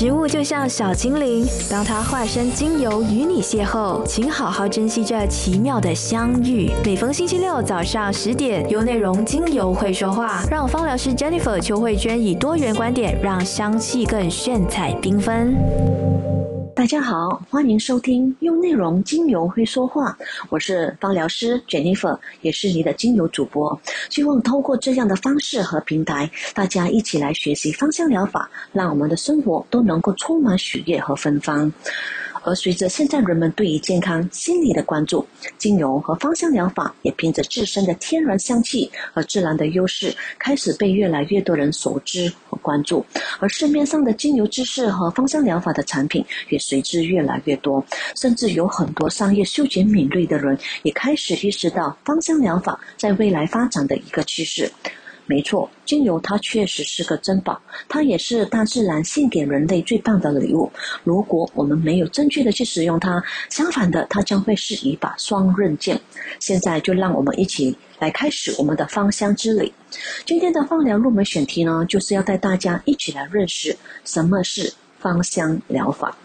植物就像小精灵，当它化身精油与你邂逅，请好好珍惜这奇妙的相遇。每逢星期六早上十点，有内容精油会说话，让芳疗师 Jennifer 邱慧娟以多元观点，让香气更炫彩缤纷。大家好，欢迎收听用内容精油会说话，我是芳疗师 Jennifer，也是你的精油主播。希望通过这样的方式和平台，大家一起来学习芳香疗法，让我们的生活都能够充满喜悦和芬芳。而随着现在人们对于健康、心理的关注，精油和芳香疗法也凭着自身的天然香气和自然的优势，开始被越来越多人熟知和关注。而市面上的精油知识和芳香疗法的产品也随之越来越多，甚至有很多商业嗅觉敏锐的人也开始意识到芳香疗法在未来发展的一个趋势。没错，精油它确实是个珍宝，它也是大自然献给人类最棒的礼物。如果我们没有正确的去使用它，相反的，它将会是一把双刃剑。现在就让我们一起来开始我们的芳香之旅。今天的芳疗入门选题呢，就是要带大家一起来认识什么是芳香疗法。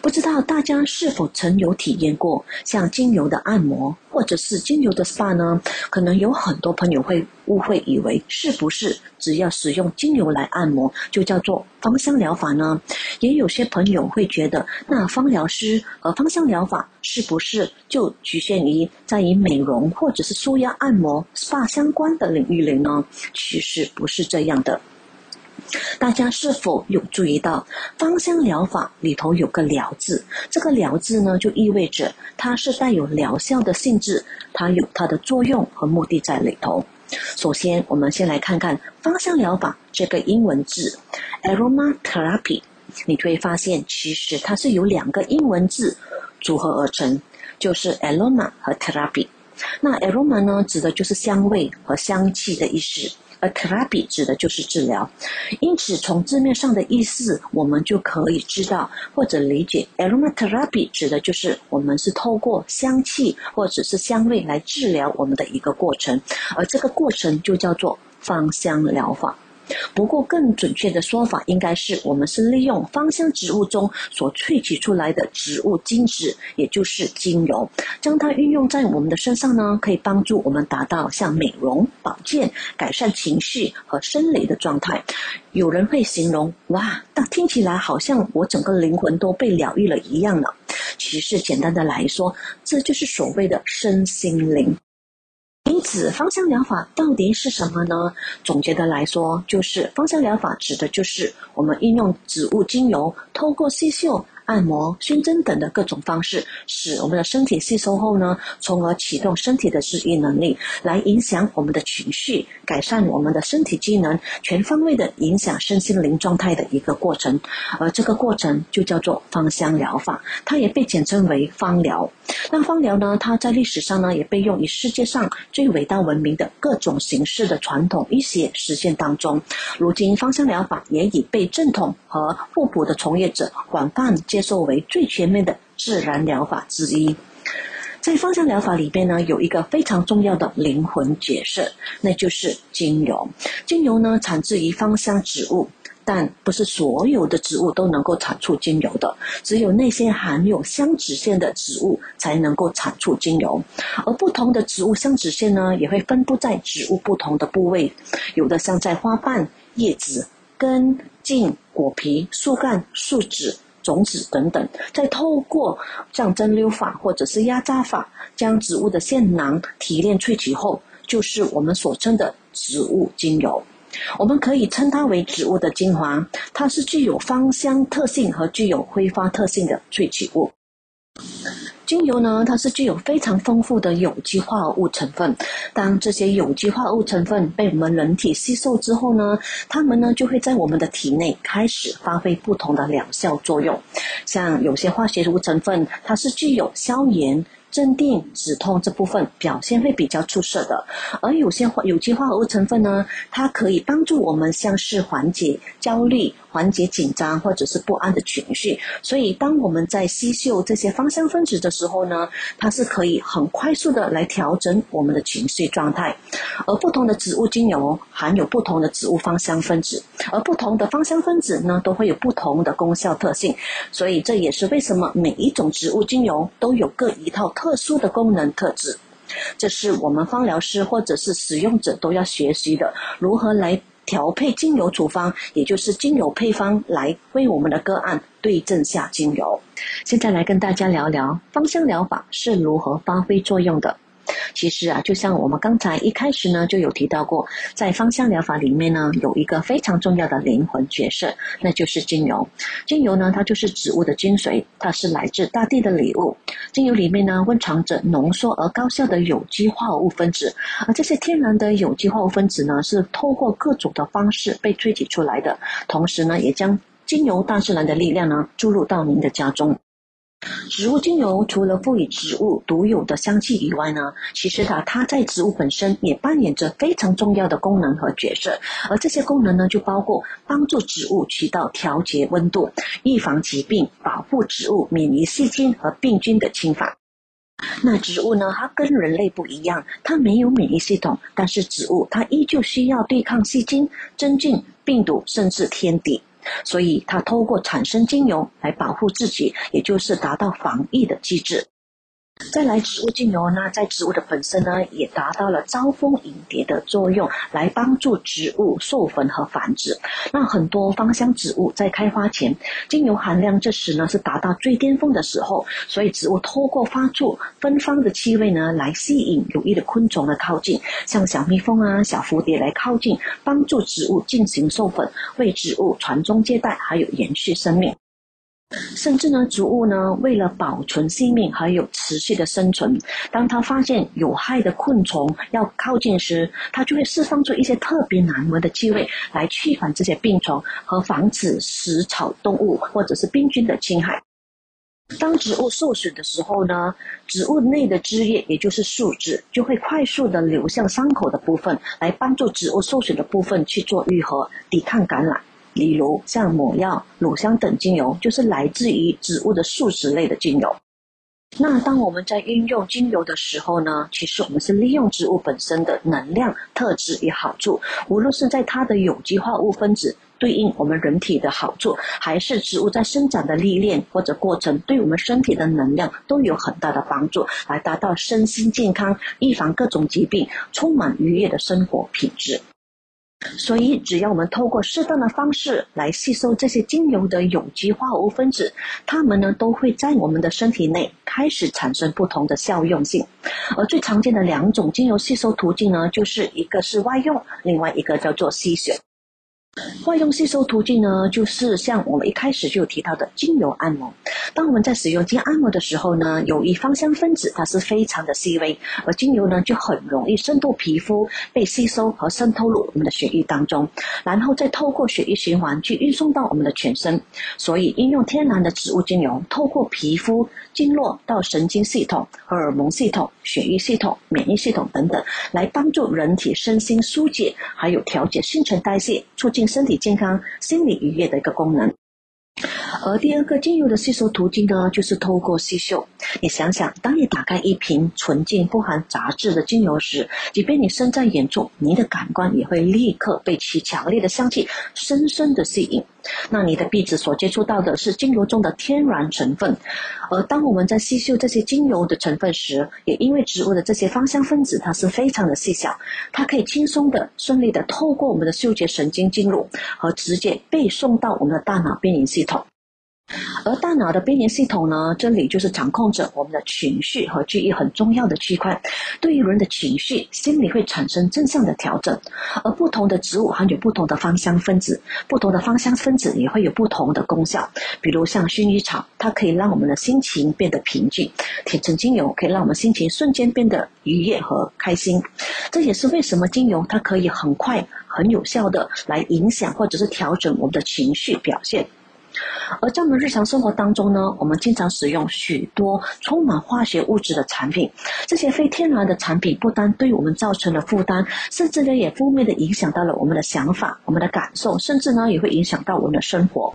不知道大家是否曾有体验过像精油的按摩，或者是精油的 SPA 呢？可能有很多朋友会误会，以为是不是只要使用精油来按摩就叫做芳香疗法呢？也有些朋友会觉得，那芳疗师和芳香疗法是不是就局限于在于美容或者是舒压按摩 SPA 相关的领域里呢？其实不是这样的。大家是否有注意到芳香疗法里头有个“疗”字？这个“疗”字呢，就意味着它是带有疗效的性质，它有它的作用和目的在里头。首先，我们先来看看芳香疗法这个英文字 “aromatherapy”，你会发现其实它是由两个英文字组合而成，就是 “aroma” 和 “therapy”。那 “aroma” 呢，指的就是香味和香气的意思。而 therapy 指的就是治疗，因此从字面上的意思，我们就可以知道或者理解，aromatherapy 指的就是我们是透过香气或者是香味来治疗我们的一个过程，而这个过程就叫做芳香疗法。不过，更准确的说法应该是，我们是利用芳香植物中所萃取出来的植物精子，也就是精油，将它运用在我们的身上呢，可以帮助我们达到像美容、保健、改善情绪和生理的状态。有人会形容：“哇，那听起来好像我整个灵魂都被疗愈了一样呢。”其实，简单的来说，这就是所谓的身心灵。指，芳香疗法到底是什么呢？总结的来说，就是芳香疗法指的就是我们应用植物精油，透过吸嗅。按摩、熏蒸等的各种方式，使我们的身体吸收后呢，从而启动身体的治愈能力，来影响我们的情绪，改善我们的身体机能，全方位的影响身心灵状态的一个过程。而这个过程就叫做芳香疗法，它也被简称为芳疗。那芳疗呢，它在历史上呢，也被用于世界上最伟大文明的各种形式的传统医学实践当中。如今，芳香疗法也已被正统和互补的从业者广泛接。接受为最全面的自然疗法之一，在芳香疗法里边呢，有一个非常重要的灵魂角色，那就是精油。精油呢，产自于芳香植物，但不是所有的植物都能够产出精油的，只有那些含有香脂腺的植物才能够产出精油。而不同的植物香脂腺呢，也会分布在植物不同的部位，有的像在花瓣、叶子、根、茎、果皮、树干、树脂。种子等等，再透过像蒸馏法或者是压榨法，将植物的腺囊提炼萃取后，就是我们所称的植物精油。我们可以称它为植物的精华，它是具有芳香特性和具有挥发特性的萃取物。精油呢，它是具有非常丰富的有机化合物成分。当这些有机化合物成分被我们人体吸收之后呢，它们呢就会在我们的体内开始发挥不同的疗效作用。像有些化学物成分，它是具有消炎。镇定、止痛这部分表现会比较出色的，而有些化有机化合物成分呢，它可以帮助我们像是缓解焦虑、缓解紧张或者是不安的情绪。所以，当我们在吸嗅这些芳香分子的时候呢，它是可以很快速的来调整我们的情绪状态。而不同的植物精油含有不同的植物芳香分子，而不同的芳香分子呢，都会有不同的功效特性。所以，这也是为什么每一种植物精油都有各一套特殊的功能特质。这是我们芳疗师或者是使用者都要学习的，如何来调配精油处方，也就是精油配方，来为我们的个案对症下精油。现在来跟大家聊聊芳香疗法是如何发挥作用的。其实啊，就像我们刚才一开始呢就有提到过，在芳香疗法里面呢，有一个非常重要的灵魂角色，那就是精油。精油呢，它就是植物的精髓，它是来自大地的礼物。精油里面呢，蕴藏着浓缩而高效的有机化合物分子，而这些天然的有机化合物分子呢，是通过各种的方式被萃取出来的，同时呢，也将精油大自然的力量呢注入到您的家中。植物精油除了赋予植物独有的香气以外呢，其实它它在植物本身也扮演着非常重要的功能和角色。而这些功能呢，就包括帮助植物起到调节温度、预防疾病、保护植物免于细菌和病菌的侵犯。那植物呢，它跟人类不一样，它没有免疫系统，但是植物它依旧需要对抗细菌、真菌、病毒，甚至天敌。所以，它透过产生精油来保护自己，也就是达到防疫的机制。再来，植物精油呢，在植物的本身呢，也达到了招蜂引蝶的作用，来帮助植物授粉和繁殖。那很多芳香植物在开花前，精油含量这时呢是达到最巅峰的时候，所以植物透过发出芬芳的气味呢，来吸引有益的昆虫的靠近，像小蜜蜂啊、小蝴蝶来靠近，帮助植物进行授粉，为植物传宗接代，还有延续生命。甚至呢，植物呢，为了保存性命还有持续的生存，当它发现有害的昆虫要靠近时，它就会释放出一些特别难闻的气味，来驱赶这些病虫和防止食草动物或者是病菌的侵害。当植物受损的时候呢，植物内的汁液，也就是树脂，就会快速的流向伤口的部分，来帮助植物受损的部分去做愈合，抵抗感染。例如像抹药、乳香等精油，就是来自于植物的树脂类的精油。那当我们在运用精油的时候呢，其实我们是利用植物本身的能量特质与好处，无论是在它的有机化物分子对应我们人体的好处，还是植物在生长的历练或者过程对我们身体的能量都有很大的帮助，来达到身心健康、预防各种疾病、充满愉悦的生活品质。所以，只要我们透过适当的方式来吸收这些精油的有机化合物分子，它们呢都会在我们的身体内开始产生不同的效用性。而最常见的两种精油吸收途径呢，就是一个是外用，另外一个叫做吸血。外用吸收途径呢，就是像我们一开始就提到的精油按摩。当我们在使用精油按摩的时候呢，由于芳香分子它是非常的细微，而精油呢就很容易渗透皮肤，被吸收和渗透入我们的血液当中，然后再透过血液循环去运送到我们的全身。所以，应用天然的植物精油，透过皮肤、经络到神经系统、荷尔蒙系统、血液系统、免疫系统等等，来帮助人体身心疏解，还有调节新陈代谢，促进。身体健康、心理愉悦的一个功能。而第二个精油的吸收途径呢，就是透过吸嗅。你想想，当你打开一瓶纯净、不含杂质的精油时，即便你身在远处，你的感官也会立刻被其强烈的香气深深的吸引。那你的鼻子所接触到的是精油中的天然成分，而当我们在吸收这些精油的成分时，也因为植物的这些芳香分子它是非常的细小，它可以轻松的、顺利的透过我们的嗅觉神经进入和直接被送到我们的大脑边缘系统。而大脑的边缘系统呢，这里就是掌控着我们的情绪和记忆很重要的区块。对于人的情绪、心理会产生正向的调整。而不同的植物含有不同的芳香分子，不同的芳香分子也会有不同的功效。比如像薰衣草，它可以让我们的心情变得平静；铁橙精油可以让我们心情瞬间变得愉悦和开心。这也是为什么精油它可以很快、很有效的来影响或者是调整我们的情绪表现。而在我们日常生活当中呢，我们经常使用许多充满化学物质的产品，这些非天然的产品不单对我们造成了负担，甚至呢也负面的影响到了我们的想法、我们的感受，甚至呢也会影响到我们的生活。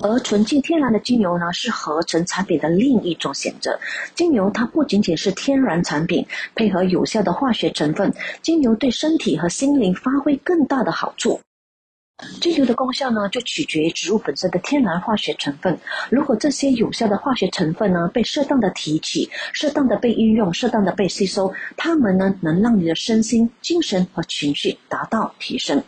而纯净天然的精油呢，是合成产品的另一种选择。精油它不仅仅是天然产品，配合有效的化学成分，精油对身体和心灵发挥更大的好处。精油的功效呢，就取决于植物本身的天然化学成分。如果这些有效的化学成分呢，被适当的提取、适当的被运用、适当的被吸收，它们呢，能让你的身心、精神和情绪达到提升。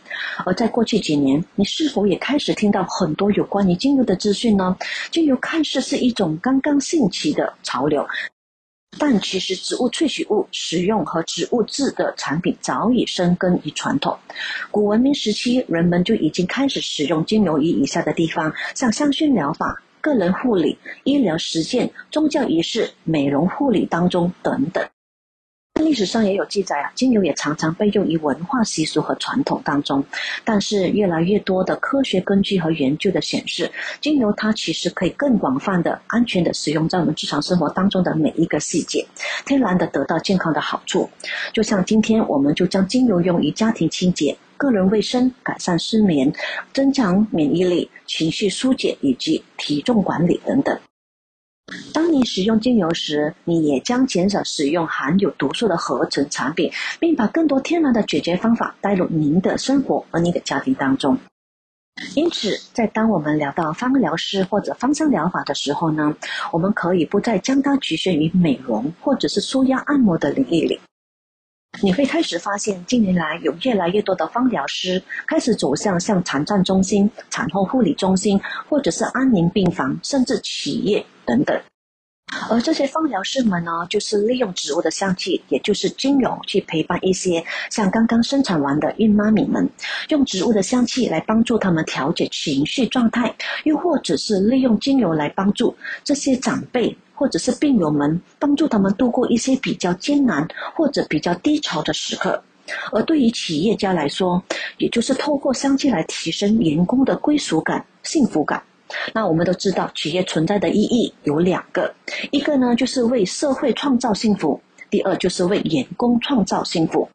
而在过去几年，你是否也开始听到很多有关于精油的资讯呢？精油看似是一种刚刚兴起的潮流。但其实，植物萃取物使用和植物制的产品早已深根于传统。古文明时期，人们就已经开始使用精油于以下的地方，像香薰疗法、个人护理、医疗实践、宗教仪式、美容护理当中等等。历史上也有记载啊，精油也常常被用于文化习俗和传统当中。但是，越来越多的科学根据和研究的显示，精油它其实可以更广泛的、安全的使用在我们日常生活当中的每一个细节，天然的得到健康的好处。就像今天，我们就将精油用于家庭清洁、个人卫生、改善失眠、增强免疫力、情绪疏解以及体重管理等等。当你使用精油时，你也将减少使用含有毒素的合成产品，并把更多天然的解决方法带入您的生活和您的家庭当中。因此，在当我们聊到芳疗师或者芳香疗法的时候呢，我们可以不再将它局限于美容或者是舒压按摩的领域里。你会开始发现，近年来有越来越多的芳疗师开始走向像产站中心、产后护理中心，或者是安宁病房，甚至企业。等等，而这些芳疗师们呢，就是利用植物的香气，也就是精油，去陪伴一些像刚刚生产完的孕妈咪们，用植物的香气来帮助他们调节情绪状态，又或者是利用精油来帮助这些长辈或者是病友们，帮助他们度过一些比较艰难或者比较低潮的时刻。而对于企业家来说，也就是透过香气来提升员工的归属感、幸福感。那我们都知道，企业存在的意义有两个，一个呢就是为社会创造幸福，第二就是为员工创造幸福。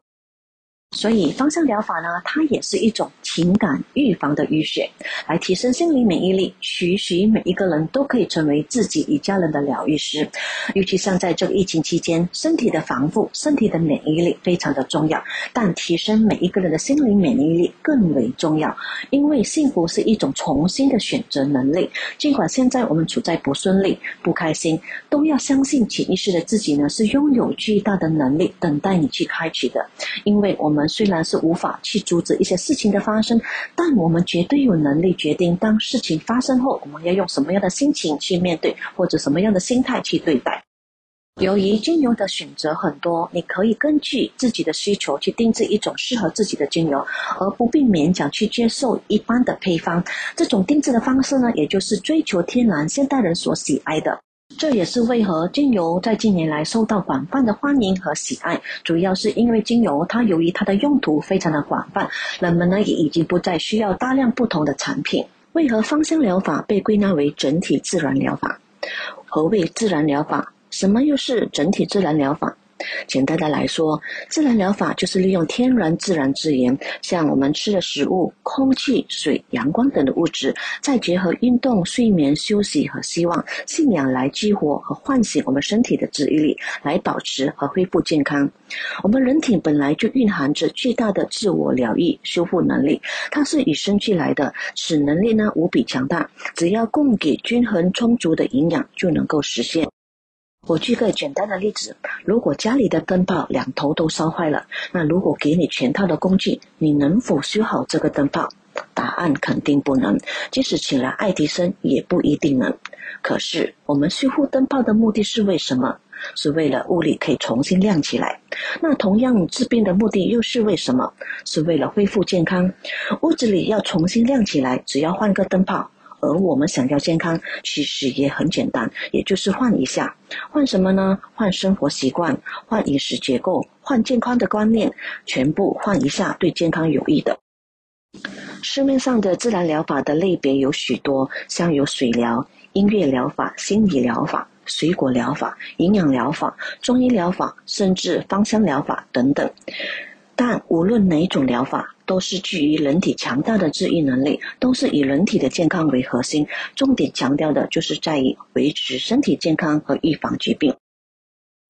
所以，芳香疗法呢，它也是一种情感预防的医学，来提升心理免疫力。许许每一个人都可以成为自己与家人的疗愈师。尤其像在这个疫情期间，身体的防护、身体的免疫力非常的重要。但提升每一个人的心理免疫力更为重要，因为幸福是一种重新的选择能力。尽管现在我们处在不顺利、不开心，都要相信潜意识的自己呢，是拥有巨大的能力等待你去开启的，因为我们。虽然是无法去阻止一些事情的发生，但我们绝对有能力决定，当事情发生后，我们要用什么样的心情去面对，或者什么样的心态去对待。由于精油的选择很多，你可以根据自己的需求去定制一种适合自己的精油，而不必勉强去接受一般的配方。这种定制的方式呢，也就是追求天然现代人所喜爱的。这也是为何精油在近年来受到广泛的欢迎和喜爱，主要是因为精油它由于它的用途非常的广泛，人们呢也已经不再需要大量不同的产品。为何芳香疗法被归纳为整体自然疗法？何谓自然疗法？什么又是整体自然疗法？简单的来说，自然疗法就是利用天然自然资源，像我们吃的食物、空气、水、阳光等的物质，再结合运动、睡眠、休息和希望、信仰来激活和唤醒我们身体的治愈力，来保持和恢复健康。我们人体本来就蕴含着巨大的自我疗愈、修复能力，它是与生俱来的，此能力呢无比强大，只要供给均衡充足的营养，就能够实现。我举个简单的例子：如果家里的灯泡两头都烧坏了，那如果给你全套的工具，你能否修好这个灯泡？答案肯定不能。即使请了爱迪生，也不一定能。可是，我们修复灯泡的目的是为什么？是为了屋里可以重新亮起来。那同样治病的目的又是为什么？是为了恢复健康。屋子里要重新亮起来，只要换个灯泡。而我们想要健康，其实也很简单，也就是换一下，换什么呢？换生活习惯，换饮食结构，换健康的观念，全部换一下，对健康有益的。市面上的自然疗法的类别有许多，像有水疗、音乐疗法、心理疗法、水果疗法、营养疗法、中医疗法，甚至芳香疗法等等。但无论哪种疗法，都是基于人体强大的治愈能力，都是以人体的健康为核心，重点强调的就是在于维持身体健康和预防疾病。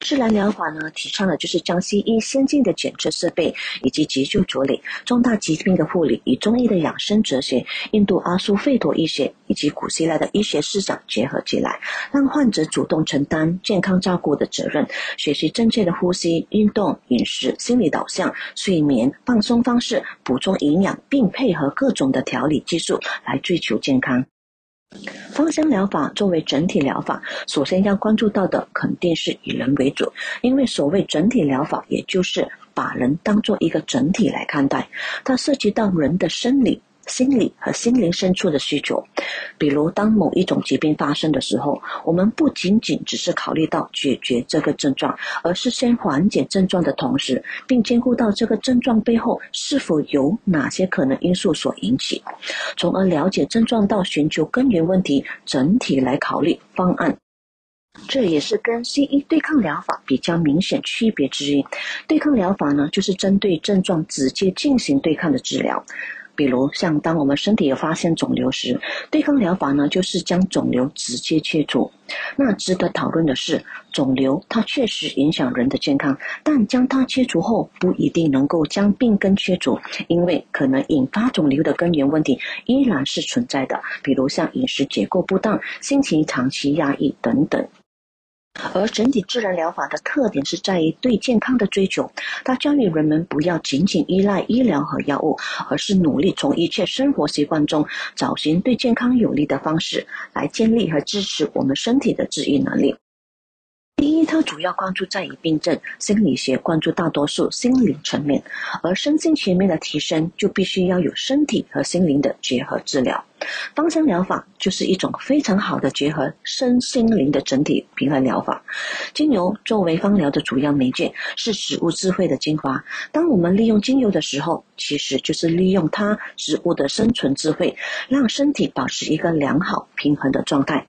自然疗法呢，提倡的就是将西医先进的检测设备以及急救处理、重大疾病的护理，与中医的养生哲学、印度阿苏吠陀医学以及古希腊的医学思想结合起来，让患者主动承担健康照顾的责任，学习正确的呼吸、运动、饮食、心理导向、睡眠、放松方式，补充营养，并配合各种的调理技术来追求健康。芳香疗法作为整体疗法，首先要关注到的肯定是以人为主，因为所谓整体疗法，也就是把人当做一个整体来看待，它涉及到人的生理。心理和心灵深处的需求，比如当某一种疾病发生的时候，我们不仅仅只是考虑到解决这个症状，而是先缓解症状的同时，并兼顾到这个症状背后是否有哪些可能因素所引起，从而了解症状到寻求根源问题，整体来考虑方案。这也是跟西医对抗疗法比较明显区别之一。对抗疗法呢，就是针对症状直接进行对抗的治疗。比如，像当我们身体有发现肿瘤时，对抗疗法呢，就是将肿瘤直接切除。那值得讨论的是，肿瘤它确实影响人的健康，但将它切除后不一定能够将病根切除，因为可能引发肿瘤的根源问题依然是存在的，比如像饮食结构不当、心情长期压抑等等。而整体自然疗法的特点是在于对健康的追求，它教育人们不要仅仅依赖医疗和药物，而是努力从一切生活习惯中找寻对健康有利的方式，来建立和支持我们身体的自愈能力。第一，它主要关注在于病症心理学，关注大多数心灵层面，而身心全面的提升就必须要有身体和心灵的结合治疗。芳香疗法就是一种非常好的结合身心灵的整体平衡疗法。精油作为芳疗的主要媒介，是植物智慧的精华。当我们利用精油的时候，其实就是利用它植物的生存智慧，让身体保持一个良好平衡的状态。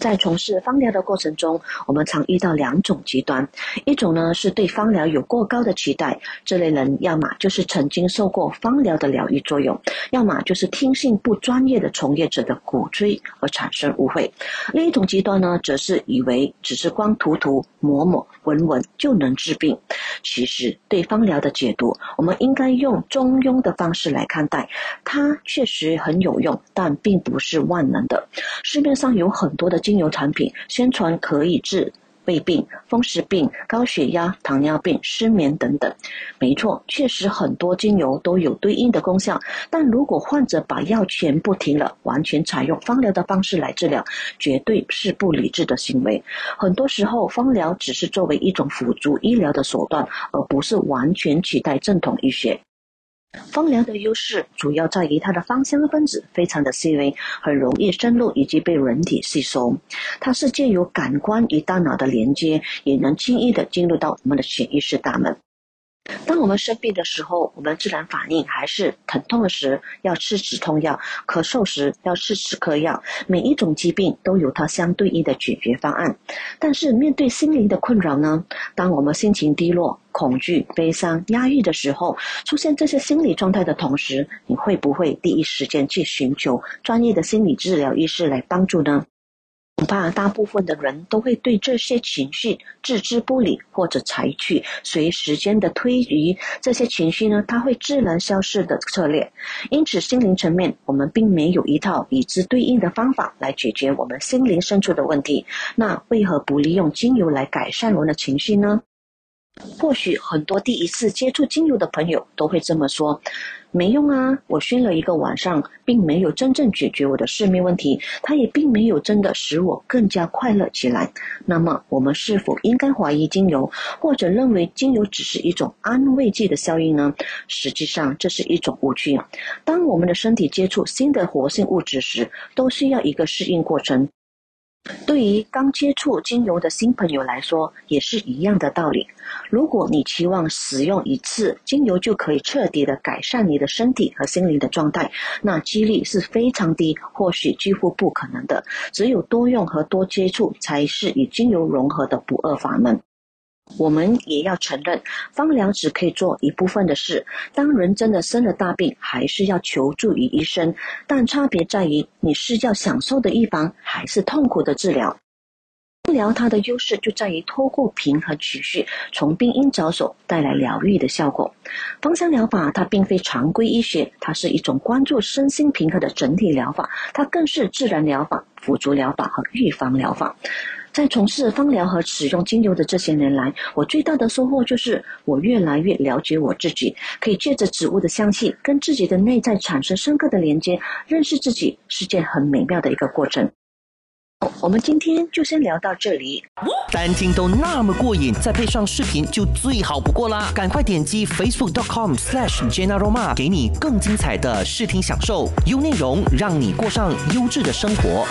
在从事芳疗的过程中，我们常遇到两种极端：一种呢是对芳疗有过高的期待，这类人要么就是曾经受过芳疗的疗愈作用，要么就是听信不专业的从业者的鼓吹而产生误会；另一种极端呢，则是以为只是光涂涂、抹抹、闻闻就能治病。其实，对芳疗的解读，我们应该用中庸的方式来看待，它确实很有用，但并不是万能的。市面上有很多的的。精油产品宣传可以治胃病、风湿病、高血压、糖尿病、失眠等等。没错，确实很多精油都有对应的功效。但如果患者把药全部停了，完全采用芳疗的方式来治疗，绝对是不理智的行为。很多时候，芳疗只是作为一种辅助医疗的手段，而不是完全取代正统医学。芳疗的优势主要在于它的芳香分子非常的细微，很容易深入以及被人体吸收。它是借由感官与大脑的连接，也能轻易的进入到我们的潜意识大门。当我们生病的时候，我们自然反应还是疼痛时要吃止痛药，咳嗽时要吃止咳药。每一种疾病都有它相对应的解决方案。但是面对心灵的困扰呢？当我们心情低落、恐惧、悲伤、压抑的时候，出现这些心理状态的同时，你会不会第一时间去寻求专业的心理治疗医师来帮助呢？恐怕大部分的人都会对这些情绪置之不理，或者采取随时间的推移，这些情绪呢，它会自然消失的策略。因此，心灵层面，我们并没有一套与之对应的方法来解决我们心灵深处的问题。那为何不利用精油来改善我们的情绪呢？或许很多第一次接触精油的朋友都会这么说：“没用啊，我熏了一个晚上，并没有真正解决我的失眠问题，它也并没有真的使我更加快乐起来。”那么，我们是否应该怀疑精油，或者认为精油只是一种安慰剂的效应呢？实际上，这是一种误区。当我们的身体接触新的活性物质时，都需要一个适应过程。对于刚接触精油的新朋友来说，也是一样的道理。如果你期望使用一次精油就可以彻底的改善你的身体和心灵的状态，那几率是非常低，或许几乎不可能的。只有多用和多接触，才是与精油融合的不二法门。我们也要承认，方疗只可以做一部分的事。当人真的生了大病，还是要求助于医生。但差别在于，你是要享受的预防，还是痛苦的治疗。芳疗它的优势就在于透过平衡情绪，从病因着手，带来疗愈的效果。芳香疗法它并非常规医学，它是一种关注身心平衡的整体疗法，它更是自然疗法、辅助疗法和预防疗法。在从事芳疗和使用精油的这些年来，我最大的收获就是我越来越了解我自己，可以借着植物的香气跟自己的内在产生深刻的连接，认识自己是件很美妙的一个过程。我们今天就先聊到这里。单听都那么过瘾，再配上视频就最好不过啦！赶快点击 facebook.com/slash Jenna Roma，给你更精彩的视听享受，优内容让你过上优质的生活。